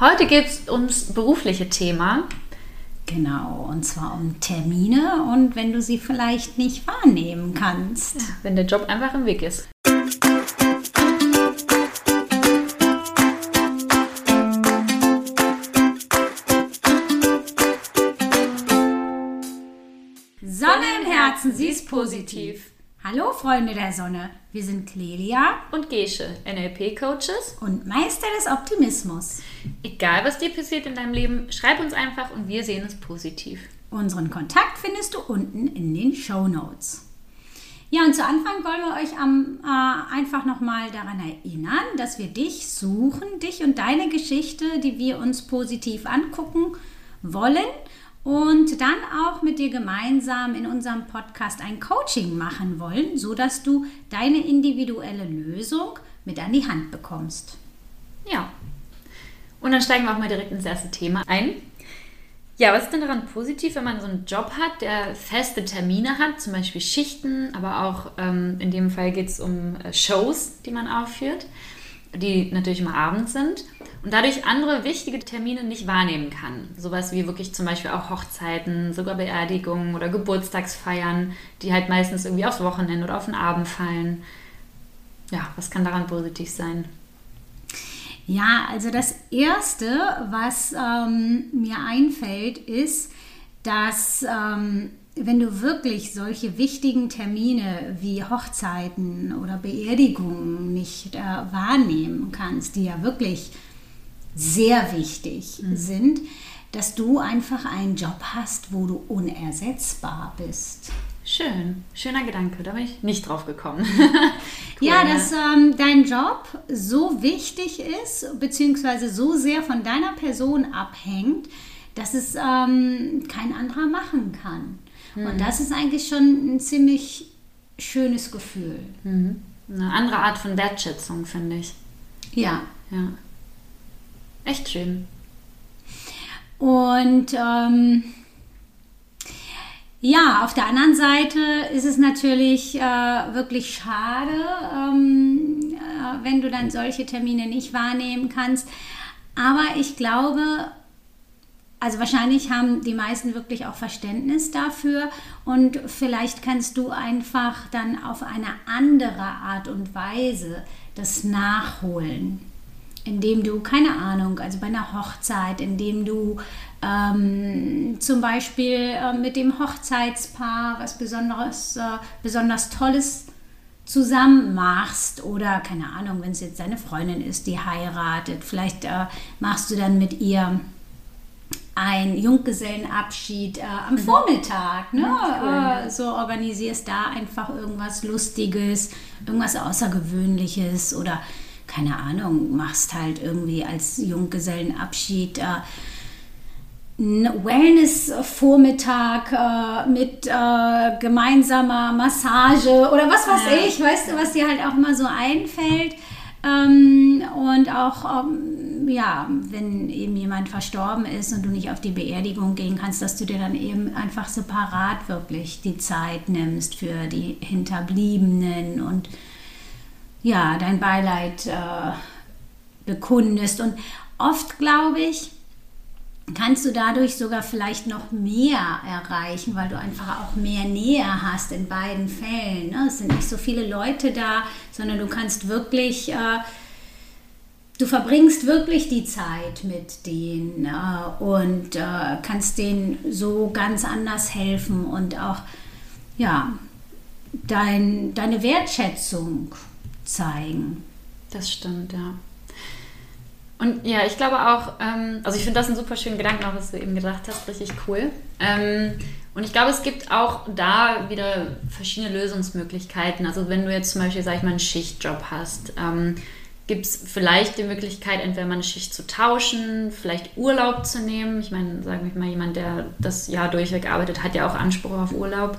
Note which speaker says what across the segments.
Speaker 1: Heute geht es ums berufliche Thema.
Speaker 2: Genau, und zwar um Termine und wenn du sie vielleicht nicht wahrnehmen kannst.
Speaker 1: Ja, wenn der Job einfach im Weg ist.
Speaker 2: Sonne im Herzen, sie ist positiv. Hallo Freunde der Sonne, wir sind Clelia
Speaker 1: und Gesche, NLP-Coaches
Speaker 2: und Meister des Optimismus.
Speaker 1: Egal was dir passiert in deinem Leben, schreib uns einfach und wir sehen es positiv.
Speaker 2: Unseren Kontakt findest du unten in den Show Notes. Ja, und zu Anfang wollen wir euch am, äh, einfach nochmal daran erinnern, dass wir dich suchen, dich und deine Geschichte, die wir uns positiv angucken wollen und dann auch mit dir gemeinsam in unserem Podcast ein Coaching machen wollen, so dass du deine individuelle Lösung mit an die Hand bekommst.
Speaker 1: Ja. Und dann steigen wir auch mal direkt ins erste Thema ein. Ja, was ist denn daran positiv, wenn man so einen Job hat, der feste Termine hat, zum Beispiel Schichten, aber auch ähm, in dem Fall geht es um äh, Shows, die man aufführt, die natürlich immer abends sind und dadurch andere wichtige Termine nicht wahrnehmen kann. Sowas wie wirklich zum Beispiel auch Hochzeiten, sogar Beerdigungen oder Geburtstagsfeiern, die halt meistens irgendwie aufs Wochenende oder auf den Abend fallen. Ja, was kann daran positiv sein?
Speaker 2: Ja, also das Erste, was ähm, mir einfällt, ist, dass ähm, wenn du wirklich solche wichtigen Termine wie Hochzeiten oder Beerdigungen nicht äh, wahrnehmen kannst, die ja wirklich sehr wichtig mhm. sind, dass du einfach einen Job hast, wo du unersetzbar bist.
Speaker 1: Schön, schöner Gedanke, da bin ich nicht drauf gekommen.
Speaker 2: cool, ja, dass ähm, dein Job so wichtig ist, beziehungsweise so sehr von deiner Person abhängt, dass es ähm, kein anderer machen kann. Mhm. Und das ist eigentlich schon ein ziemlich schönes Gefühl.
Speaker 1: Mhm. Eine andere Art von Wertschätzung, finde ich.
Speaker 2: Ja.
Speaker 1: Ja. Echt schön.
Speaker 2: Und ähm, ja, auf der anderen Seite ist es natürlich äh, wirklich schade, ähm, äh, wenn du dann solche Termine nicht wahrnehmen kannst. Aber ich glaube, also wahrscheinlich haben die meisten wirklich auch Verständnis dafür. Und vielleicht kannst du einfach dann auf eine andere Art und Weise das nachholen indem du, keine Ahnung, also bei einer Hochzeit, indem du ähm, zum Beispiel äh, mit dem Hochzeitspaar was Besonderes, äh, besonders Tolles zusammen machst oder keine Ahnung, wenn es jetzt deine Freundin ist, die heiratet, vielleicht äh, machst du dann mit ihr ein Junggesellenabschied äh, am mhm. Vormittag. Ne? Ja, cool. äh, so organisierst da einfach irgendwas Lustiges, irgendwas Außergewöhnliches oder keine Ahnung, machst halt irgendwie als Junggesellenabschied äh, einen Wellness-Vormittag äh, mit äh, gemeinsamer Massage oder was weiß ja. ich, weißt du, was dir halt auch immer so einfällt. Ähm, und auch, ähm, ja, wenn eben jemand verstorben ist und du nicht auf die Beerdigung gehen kannst, dass du dir dann eben einfach separat wirklich die Zeit nimmst für die Hinterbliebenen und ja, dein Beileid äh, bekundest. Und oft, glaube ich, kannst du dadurch sogar vielleicht noch mehr erreichen, weil du einfach auch mehr Nähe hast in beiden Fällen. Ne? Es sind nicht so viele Leute da, sondern du kannst wirklich, äh, du verbringst wirklich die Zeit mit denen äh, und äh, kannst denen so ganz anders helfen und auch, ja, dein, deine Wertschätzung zeigen.
Speaker 1: Das stimmt, ja. Und ja, ich glaube auch, ähm, also ich finde das einen super schönen Gedanken, auch was du eben gedacht hast, richtig cool. Ähm, und ich glaube, es gibt auch da wieder verschiedene Lösungsmöglichkeiten. Also wenn du jetzt zum Beispiel, sag ich mal, einen Schichtjob hast, ähm, gibt es vielleicht die Möglichkeit, entweder mal eine Schicht zu tauschen, vielleicht Urlaub zu nehmen. Ich meine, sagen wir mal, jemand, der das Jahr durchweg arbeitet, hat ja auch Anspruch auf Urlaub.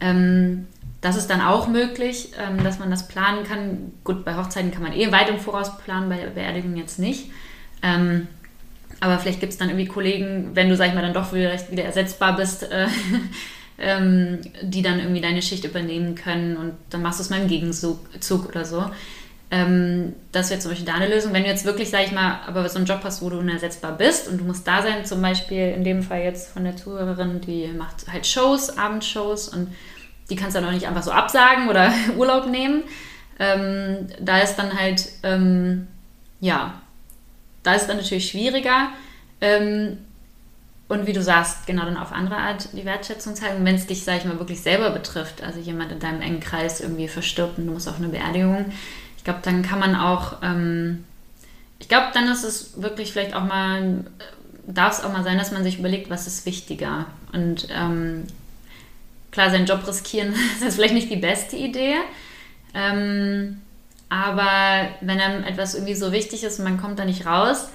Speaker 1: Ähm, das ist dann auch möglich, ähm, dass man das planen kann. Gut, bei Hochzeiten kann man eh weit im Voraus planen, bei Beerdigungen jetzt nicht. Ähm, aber vielleicht gibt es dann irgendwie Kollegen, wenn du, sag ich mal, dann doch wieder, wieder ersetzbar bist, äh, ähm, die dann irgendwie deine Schicht übernehmen können und dann machst du es mal im Gegenzug oder so. Ähm, das wäre zum Beispiel da eine Lösung. Wenn du jetzt wirklich, sag ich mal, aber so einen Job hast, wo du unersetzbar bist und du musst da sein, zum Beispiel in dem Fall jetzt von der Zuhörerin, die macht halt Shows, Abendshows und die kannst du dann auch nicht einfach so absagen oder Urlaub nehmen. Ähm, da ist dann halt, ähm, ja, da ist dann natürlich schwieriger. Ähm, und wie du sagst, genau dann auf andere Art die Wertschätzung zeigen. Wenn es dich, sag ich mal, wirklich selber betrifft, also jemand in deinem engen Kreis irgendwie verstirbt und du musst auf eine Beerdigung, ich glaube, dann kann man auch, ähm, ich glaube, dann ist es wirklich vielleicht auch mal, darf es auch mal sein, dass man sich überlegt, was ist wichtiger. Und ähm, klar, seinen Job riskieren ist vielleicht nicht die beste Idee. Ähm, aber wenn einem etwas irgendwie so wichtig ist und man kommt da nicht raus,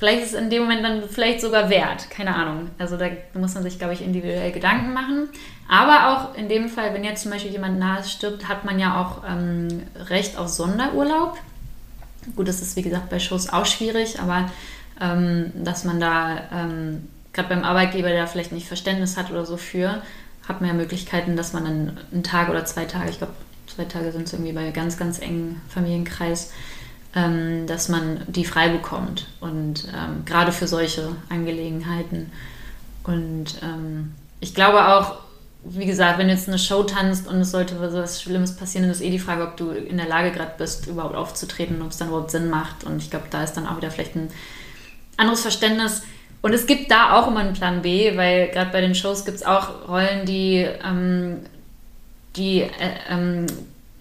Speaker 1: vielleicht ist es in dem Moment dann vielleicht sogar wert. Keine Ahnung. Also da muss man sich, glaube ich, individuell Gedanken machen. Aber auch in dem Fall, wenn jetzt zum Beispiel jemand nahe stirbt, hat man ja auch ähm, Recht auf Sonderurlaub. Gut, das ist wie gesagt bei Shows auch schwierig, aber ähm, dass man da ähm, gerade beim Arbeitgeber, der vielleicht nicht Verständnis hat oder so für, hat man ja Möglichkeiten, dass man dann einen Tag oder zwei Tage, ich glaube zwei Tage sind es irgendwie bei ganz, ganz engen Familienkreis, ähm, dass man die frei bekommt. Und ähm, gerade für solche Angelegenheiten. Und ähm, ich glaube auch, wie gesagt, wenn du jetzt eine Show tanzt und es sollte so was Schlimmes passieren, dann ist eh die Frage, ob du in der Lage gerade bist, überhaupt aufzutreten, ob es dann überhaupt Sinn macht. Und ich glaube, da ist dann auch wieder vielleicht ein anderes Verständnis. Und es gibt da auch immer einen Plan B, weil gerade bei den Shows gibt es auch Rollen, die, ähm, die äh, ähm,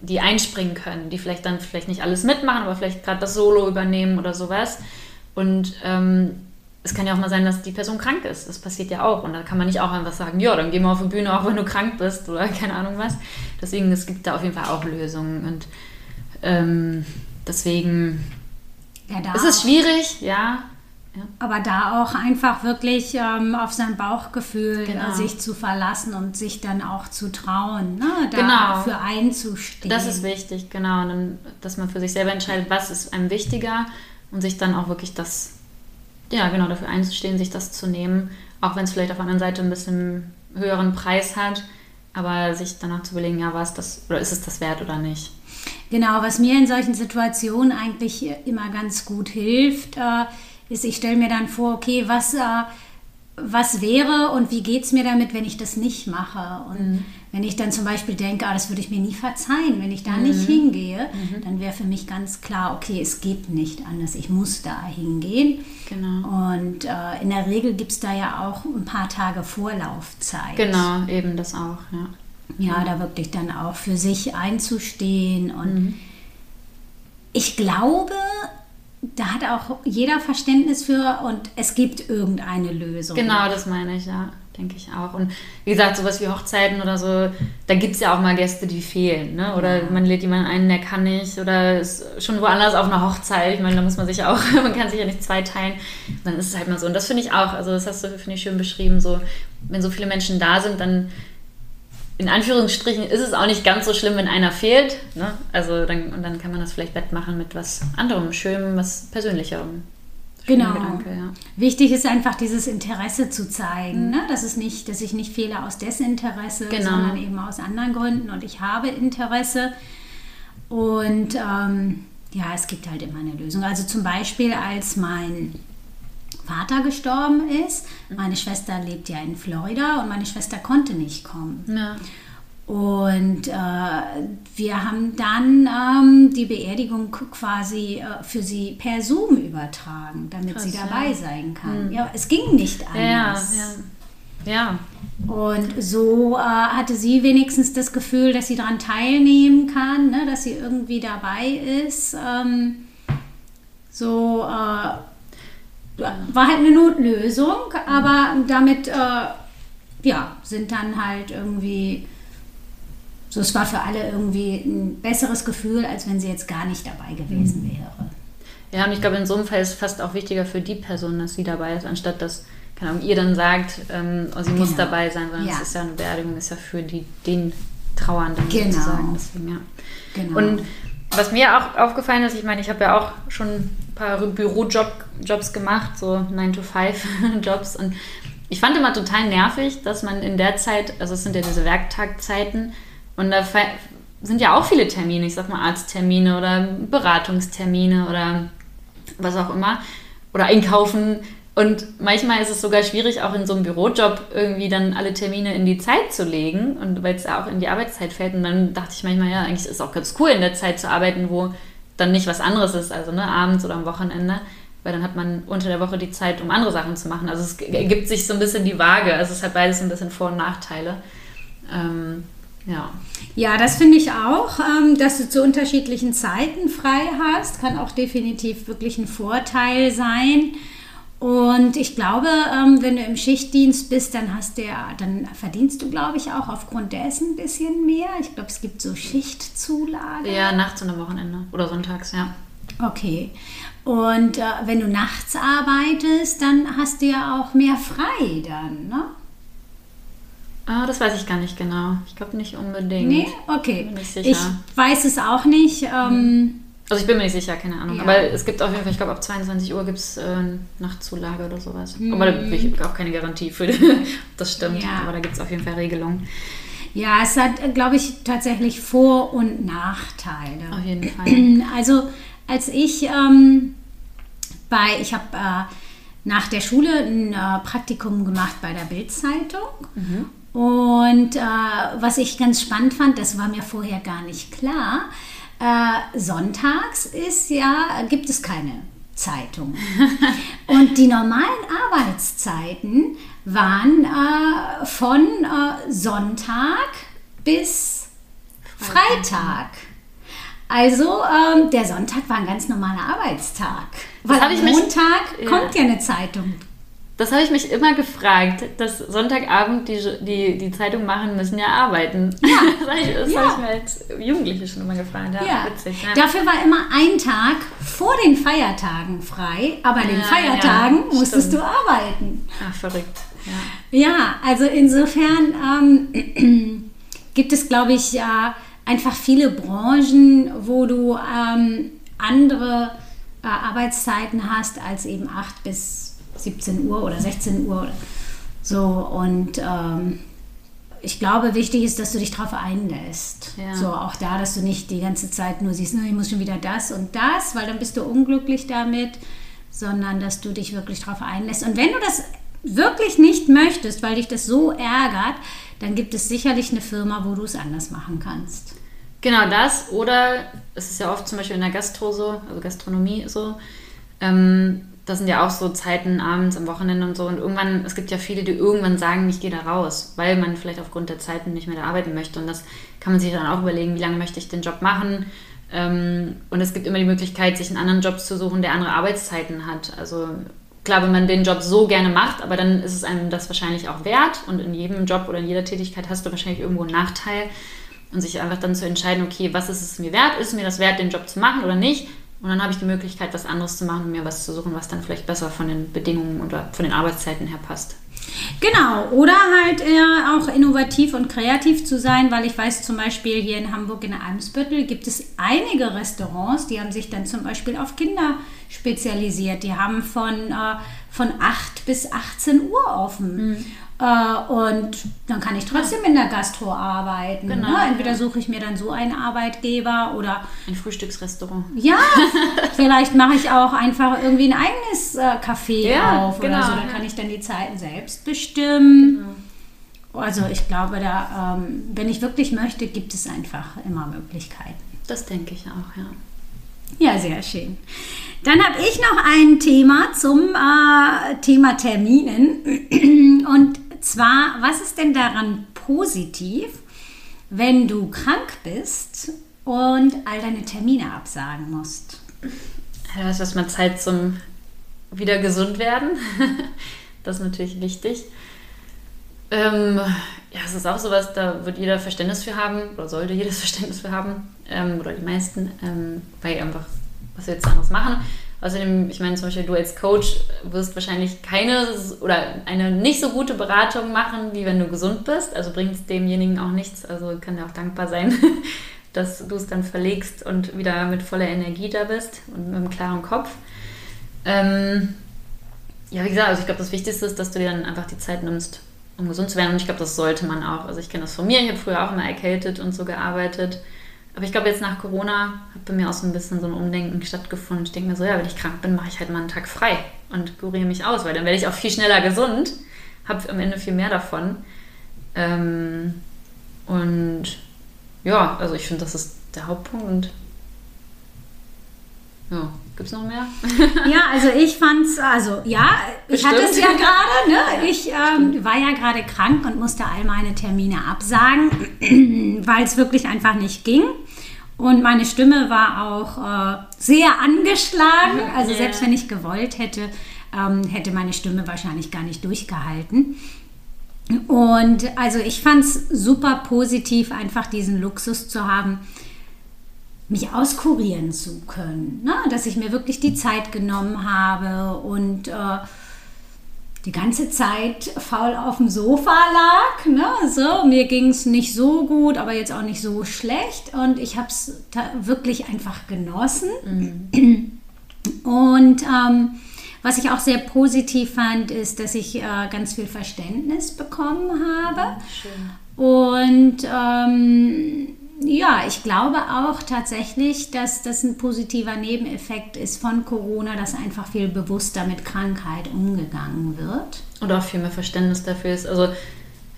Speaker 1: die einspringen können, die vielleicht dann vielleicht nicht alles mitmachen, aber vielleicht gerade das Solo übernehmen oder sowas. Und ähm, es kann ja auch mal sein, dass die Person krank ist. Das passiert ja auch. Und da kann man nicht auch einfach sagen, ja, dann geh mal auf die Bühne, auch wenn du krank bist oder keine Ahnung was. Deswegen, es gibt da auf jeden Fall auch Lösungen. Und ähm, deswegen ja, ist es schwierig, ja.
Speaker 2: Ja. Aber da auch einfach wirklich ähm, auf sein Bauchgefühl äh, genau. sich zu verlassen und sich dann auch zu trauen, ne? dafür genau. einzustehen.
Speaker 1: Das ist wichtig, genau. Und dann, dass man für sich selber entscheidet, was ist einem wichtiger und sich dann auch wirklich das, ja, genau, dafür einzustehen, sich das zu nehmen, auch wenn es vielleicht auf der anderen Seite ein bisschen höheren Preis hat, aber sich danach zu überlegen, ja, was das, oder ist es das wert oder nicht.
Speaker 2: Genau, was mir in solchen Situationen eigentlich immer ganz gut hilft, äh, ist, ich stelle mir dann vor, okay, was, äh, was wäre und wie geht es mir damit, wenn ich das nicht mache? Und mhm. wenn ich dann zum Beispiel denke, ah, das würde ich mir nie verzeihen, wenn ich da mhm. nicht hingehe, mhm. dann wäre für mich ganz klar, okay, es geht nicht anders, ich muss da hingehen. Genau. Und äh, in der Regel gibt es da ja auch ein paar Tage Vorlaufzeit.
Speaker 1: Genau, eben das auch, ja.
Speaker 2: Ja, da wirklich dann auch für sich einzustehen und mhm. ich glaube, da hat auch jeder Verständnis für und es gibt irgendeine Lösung.
Speaker 1: Genau, das meine ich, ja, denke ich auch. Und wie gesagt, sowas wie Hochzeiten oder so, da gibt es ja auch mal Gäste, die fehlen. Ne? Oder man lädt jemanden ein, der kann nicht oder ist schon woanders auf einer Hochzeit. Ich meine, da muss man sich auch, man kann sich ja nicht zwei teilen. Dann ist es halt mal so. Und das finde ich auch, also das hast du, finde ich, schön beschrieben, so, wenn so viele Menschen da sind, dann in Anführungsstrichen ist es auch nicht ganz so schlimm, wenn einer fehlt. Ne? Also dann, und dann kann man das vielleicht wettmachen mit was anderem, Schönem, was Persönlicherem.
Speaker 2: Genau. Gedanke, ja. Wichtig ist einfach dieses Interesse zu zeigen, mhm. ne? dass, es nicht, dass ich nicht fehle aus Desinteresse, genau. sondern eben aus anderen Gründen und ich habe Interesse. Und ähm, ja, es gibt halt immer eine Lösung. Also zum Beispiel, als mein Vater gestorben ist. Meine Schwester lebt ja in Florida und meine Schwester konnte nicht kommen. Ja. Und äh, wir haben dann ähm, die Beerdigung quasi äh, für sie per Zoom übertragen, damit Krass, sie dabei ja. sein kann. Mhm. Ja, es ging nicht anders.
Speaker 1: Ja, ja.
Speaker 2: Und so äh, hatte sie wenigstens das Gefühl, dass sie daran teilnehmen kann, ne, dass sie irgendwie dabei ist. Ähm, so äh, war halt eine Notlösung, aber damit äh, ja, sind dann halt irgendwie, so es war für alle irgendwie ein besseres Gefühl, als wenn sie jetzt gar nicht dabei gewesen mhm. wäre.
Speaker 1: Ja, und ich glaube, in so einem Fall ist es fast auch wichtiger für die Person, dass sie dabei ist, anstatt dass keine Ahnung, ihr dann sagt, ähm, oh, sie genau. muss dabei sein, sondern ja. es ist ja eine Beerdigung, ist ja für die, den Trauernden
Speaker 2: genau. sozusagen.
Speaker 1: Deswegen, ja. Genau. Und was mir auch aufgefallen ist, ich meine, ich habe ja auch schon ein paar Bürojobs gemacht, so 9-to-5-Jobs. Und ich fand immer total nervig, dass man in der Zeit, also es sind ja diese Werktagzeiten, und da sind ja auch viele Termine, ich sag mal Arzttermine oder Beratungstermine oder was auch immer. Oder einkaufen. Und manchmal ist es sogar schwierig, auch in so einem Bürojob irgendwie dann alle Termine in die Zeit zu legen. Und weil es auch in die Arbeitszeit fällt. Und dann dachte ich manchmal, ja, eigentlich ist es auch ganz cool, in der Zeit zu arbeiten, wo dann nicht was anderes ist, also ne, abends oder am Wochenende. Weil dann hat man unter der Woche die Zeit, um andere Sachen zu machen. Also es ergibt sich so ein bisschen die Waage. Also es hat beides ein bisschen Vor- und Nachteile. Ähm, ja.
Speaker 2: Ja, das finde ich auch, ähm, dass du zu unterschiedlichen Zeiten frei hast, kann auch definitiv wirklich ein Vorteil sein. Und ich glaube, ähm, wenn du im Schichtdienst bist, dann hast du ja, dann verdienst du, glaube ich, auch aufgrund dessen ein bisschen mehr. Ich glaube, es gibt so Schichtzulage.
Speaker 1: Ja, nachts und am Wochenende oder sonntags, ja.
Speaker 2: Okay. Und äh, wenn du nachts arbeitest, dann hast du ja auch mehr frei dann, ne?
Speaker 1: Ah, das weiß ich gar nicht genau. Ich glaube nicht unbedingt.
Speaker 2: Nee, okay.
Speaker 1: Bin nicht sicher.
Speaker 2: Ich weiß es auch nicht. Ähm,
Speaker 1: Also ich bin mir nicht sicher, keine Ahnung.
Speaker 2: Ja.
Speaker 1: Aber es gibt auf jeden Fall, ich glaube ab 22 Uhr gibt es äh, Nachtzulage oder sowas.
Speaker 2: Mhm.
Speaker 1: Aber da habe ich auch keine Garantie für, das stimmt.
Speaker 2: Ja.
Speaker 1: Aber da gibt es auf jeden Fall Regelungen.
Speaker 2: Ja, es hat, äh, glaube ich, tatsächlich Vor- und Nachteile.
Speaker 1: Auf jeden Fall.
Speaker 2: Also als ich ähm, bei, ich habe äh, nach der Schule ein äh, Praktikum gemacht bei der Bildzeitung. Und äh, was ich ganz spannend fand, das war mir vorher gar nicht klar, äh, sonntags ist ja, gibt es keine Zeitung. Und die normalen Arbeitszeiten waren äh, von äh, Sonntag bis Freitag. Also ähm, der Sonntag war ein ganz normaler Arbeitstag. Weil
Speaker 1: hab ich mich-
Speaker 2: Montag
Speaker 1: Ja.
Speaker 2: kommt ja eine Zeitung.
Speaker 1: Das habe ich mich immer gefragt, dass Sonntagabend die, die, die Zeitung machen müssen ja arbeiten. Ja. das habe ich, das
Speaker 2: Ja.
Speaker 1: hab ich mir als Jugendliche schon immer gefragt. Ja,
Speaker 2: Ja,
Speaker 1: witzig. Ja.
Speaker 2: dafür war immer ein Tag vor den Feiertagen frei, aber an den Feiertagen musstest
Speaker 1: stimmt.
Speaker 2: du arbeiten.
Speaker 1: Ach, verrückt. Ja.
Speaker 2: Also insofern ähm, gibt es, glaube ich, ja, einfach viele Branchen, wo du ähm, andere äh, Arbeitszeiten hast als eben 8 bis 17 Uhr oder 16 Uhr. So und ähm, ich glaube, wichtig ist, dass du dich darauf einlässt.
Speaker 1: Ja.
Speaker 2: So auch da, dass du nicht die ganze Zeit nur siehst, "Na, ich muss schon wieder das und das, weil dann bist du unglücklich damit, sondern dass du dich wirklich darauf einlässt. Und wenn du das wirklich nicht möchtest, weil dich das so ärgert, dann gibt es sicherlich eine Firma, wo du es anders machen kannst.
Speaker 1: Genau das. Oder es ist ja oft zum Beispiel in der Gastro so, also Gastronomie so. Ähm, das sind ja auch so Zeiten abends, am Wochenende und so. Und irgendwann, es gibt ja viele, die irgendwann sagen, ich gehe da raus, weil man vielleicht aufgrund der Zeiten nicht mehr da arbeiten möchte. Und das kann man sich dann auch überlegen, wie lange möchte ich den Job machen. Ähm, und es gibt immer die Möglichkeit, sich einen anderen Job zu suchen, der andere Arbeitszeiten hat. Also klar, wenn man den Job so gerne macht, aber dann ist es einem das wahrscheinlich auch wert. Und in jedem Job oder in jeder Tätigkeit hast du wahrscheinlich irgendwo einen Nachteil. Und sich einfach dann zu entscheiden, okay, was ist es mir wert? Ist es mir das wert, den Job zu machen oder nicht? Und dann habe ich die Möglichkeit, was anderes zu machen und mir was zu suchen, was dann vielleicht besser von den Bedingungen oder von den Arbeitszeiten her passt.
Speaker 2: Genau, oder halt eher auch innovativ und kreativ zu sein, weil ich weiß zum Beispiel hier in Hamburg in der Eimsbüttel gibt es einige Restaurants, die haben sich dann zum Beispiel auf Kinder spezialisiert. Die haben von, äh, von 8 bis 18 Uhr offen. Äh, und dann kann ich trotzdem in der Gastro arbeiten.
Speaker 1: Genau,
Speaker 2: ne? Entweder suche ich mir dann so einen Arbeitgeber oder
Speaker 1: Ein Frühstücksrestaurant.
Speaker 2: ja, vielleicht mache ich auch einfach irgendwie ein eigenes äh, Café
Speaker 1: Ja,
Speaker 2: auf oder
Speaker 1: genau,
Speaker 2: so. Da kann ich dann die Zeiten selbst bestimmen. Also ich glaube, da, ähm, wenn ich wirklich möchte, gibt es einfach immer Möglichkeiten.
Speaker 1: Das denke ich auch, ja.
Speaker 2: Ja, sehr schön. Dann habe ich noch ein Thema zum äh, Thema Terminen. Und zwar, was ist denn daran positiv, wenn du krank bist und all deine Termine absagen musst?
Speaker 1: Ja, das ist erstmal Zeit zum wieder gesund werden. das ist natürlich wichtig. Ähm, ja, es ist auch sowas, da wird jeder Verständnis für haben oder sollte jedes Verständnis für haben ähm, oder die meisten, ähm, weil einfach, was wir jetzt anderes machen. Außerdem, ich meine zum Beispiel, du als Coach wirst wahrscheinlich keine oder eine nicht so gute Beratung machen, wie wenn du gesund bist. Also bringt es demjenigen auch nichts. Also kann er auch dankbar sein, dass du es dann verlegst und wieder mit voller Energie da bist und mit einem klaren Kopf. Ähm, ja, wie gesagt, also ich glaube, das Wichtigste ist, dass du dir dann einfach die Zeit nimmst, um gesund zu werden. Und ich glaube, das sollte man auch. Also ich kenne das von mir. Ich habe früher auch immer erkältet und so gearbeitet. aber ich glaube, jetzt nach Corona hat bei mir auch so ein bisschen so ein Umdenken stattgefunden. Ich denke mir so, ja, wenn ich krank bin, mache ich halt mal einen Tag frei und kuriere mich aus, weil dann werde ich auch viel schneller gesund, habe am Ende viel mehr davon. Ähm, und ja, also ich finde, das ist der Hauptpunkt und ja, gibt es noch mehr?
Speaker 2: ja, also ich fand's, also ja, ich hatte es ja gerade, ne? Ich ähm, war ja gerade krank und musste all meine Termine absagen, weil es wirklich einfach nicht ging. Und meine Stimme war auch äh, sehr angeschlagen. Also yeah. selbst wenn ich gewollt hätte, ähm, hätte meine Stimme wahrscheinlich gar nicht durchgehalten. Und also ich fand es super positiv, einfach diesen Luxus zu haben, mich auskurieren zu können. Ne? Dass ich mir wirklich die Zeit genommen habe und äh, die ganze Zeit faul auf dem Sofa lag. Ne? So, mir ging es nicht so gut, aber jetzt auch nicht so schlecht. Und ich habe es wirklich einfach genossen. Mhm. Und ähm, was ich auch sehr positiv fand, ist, dass ich äh, ganz viel Verständnis bekommen habe. Schön. Und ähm, ja, ich glaube auch tatsächlich, dass das ein positiver Nebeneffekt ist von Corona, dass einfach viel bewusster mit Krankheit umgegangen wird.
Speaker 1: Und auch viel mehr Verständnis dafür ist. Also,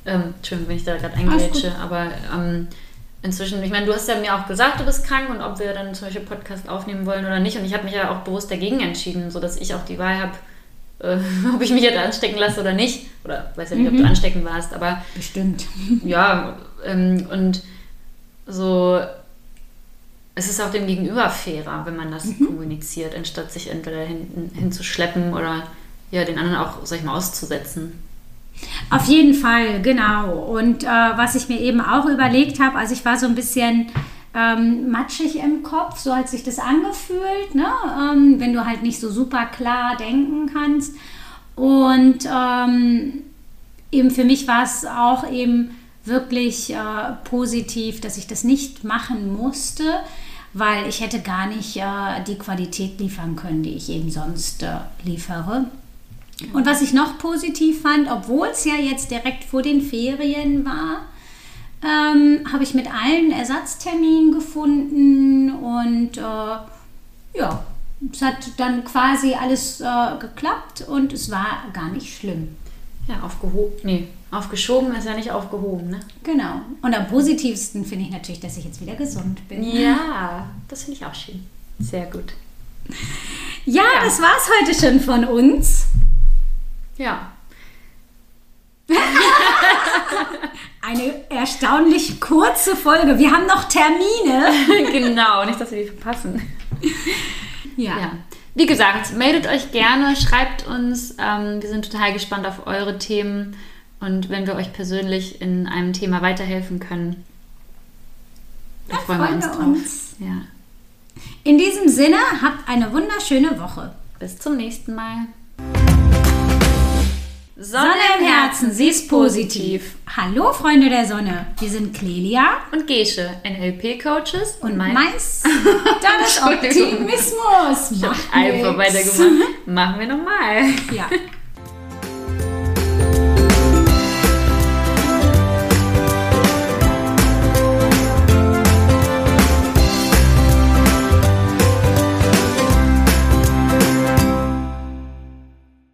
Speaker 1: ähm, Entschuldigung, wenn ich da gerade eingrätsche, aber ähm, inzwischen, ich meine, du hast ja mir auch gesagt, du bist krank und ob wir dann zum Beispiel Podcast aufnehmen wollen oder nicht. Und ich habe mich ja auch bewusst dagegen entschieden, sodass ich auch die Wahl habe, äh, ob ich mich jetzt anstecken lasse oder nicht. Oder weiß ja nicht, mhm. ob du mhm. anstecken warst, aber.
Speaker 2: Bestimmt.
Speaker 1: Ja, ähm, und so, es ist auch dem Gegenüber fairer, wenn man das mhm. kommuniziert, anstatt sich entweder hin, hinzuschleppen oder ja, den anderen auch, sag ich mal, auszusetzen.
Speaker 2: Auf jeden Fall, genau. Und äh, was ich mir eben auch überlegt habe, also ich war so ein bisschen ähm, matschig im Kopf, so hat sich das angefühlt, ne? Ähm, wenn du halt nicht so super klar denken kannst. Und ähm, eben für mich war es auch eben wirklich äh, positiv, dass ich das nicht machen musste, weil ich hätte gar nicht äh, die Qualität liefern können, die ich eben sonst äh, liefere. Und was ich noch positiv fand, obwohl es ja jetzt direkt vor den Ferien war, ähm, habe ich mit allen Ersatzterminen gefunden und äh, ja, es hat dann quasi alles äh, geklappt und es war gar nicht schlimm.
Speaker 1: Ja, aufgehoben. Nee, aufgeschoben ist ja nicht aufgehoben, ne?
Speaker 2: Genau. Und am positivsten finde ich natürlich, dass ich jetzt wieder gesund bin.
Speaker 1: Ja, das finde ich auch schön. Sehr gut.
Speaker 2: Ja, ja. das es heute schon von uns.
Speaker 1: Ja.
Speaker 2: Eine erstaunlich kurze Folge. Wir haben noch Termine.
Speaker 1: genau, nicht, dass wir die verpassen. ja. ja. Wie gesagt, meldet euch gerne, schreibt uns. Ähm, wir sind total gespannt auf eure Themen und wenn wir euch persönlich in einem Thema weiterhelfen können.
Speaker 2: Da freuen, wir uns drauf. Uns. Ja. In diesem Sinne, habt eine wunderschöne Woche.
Speaker 1: Bis zum nächsten Mal.
Speaker 2: Sonne im Herzen, sie ist positiv. Hallo Freunde der Sonne, wir sind Clelia
Speaker 1: und Gesche, NLP-Coaches
Speaker 2: und, Mais. Dann ist Optimismus.
Speaker 1: Mach einfach weitergemacht. Machen wir nochmal. Ja.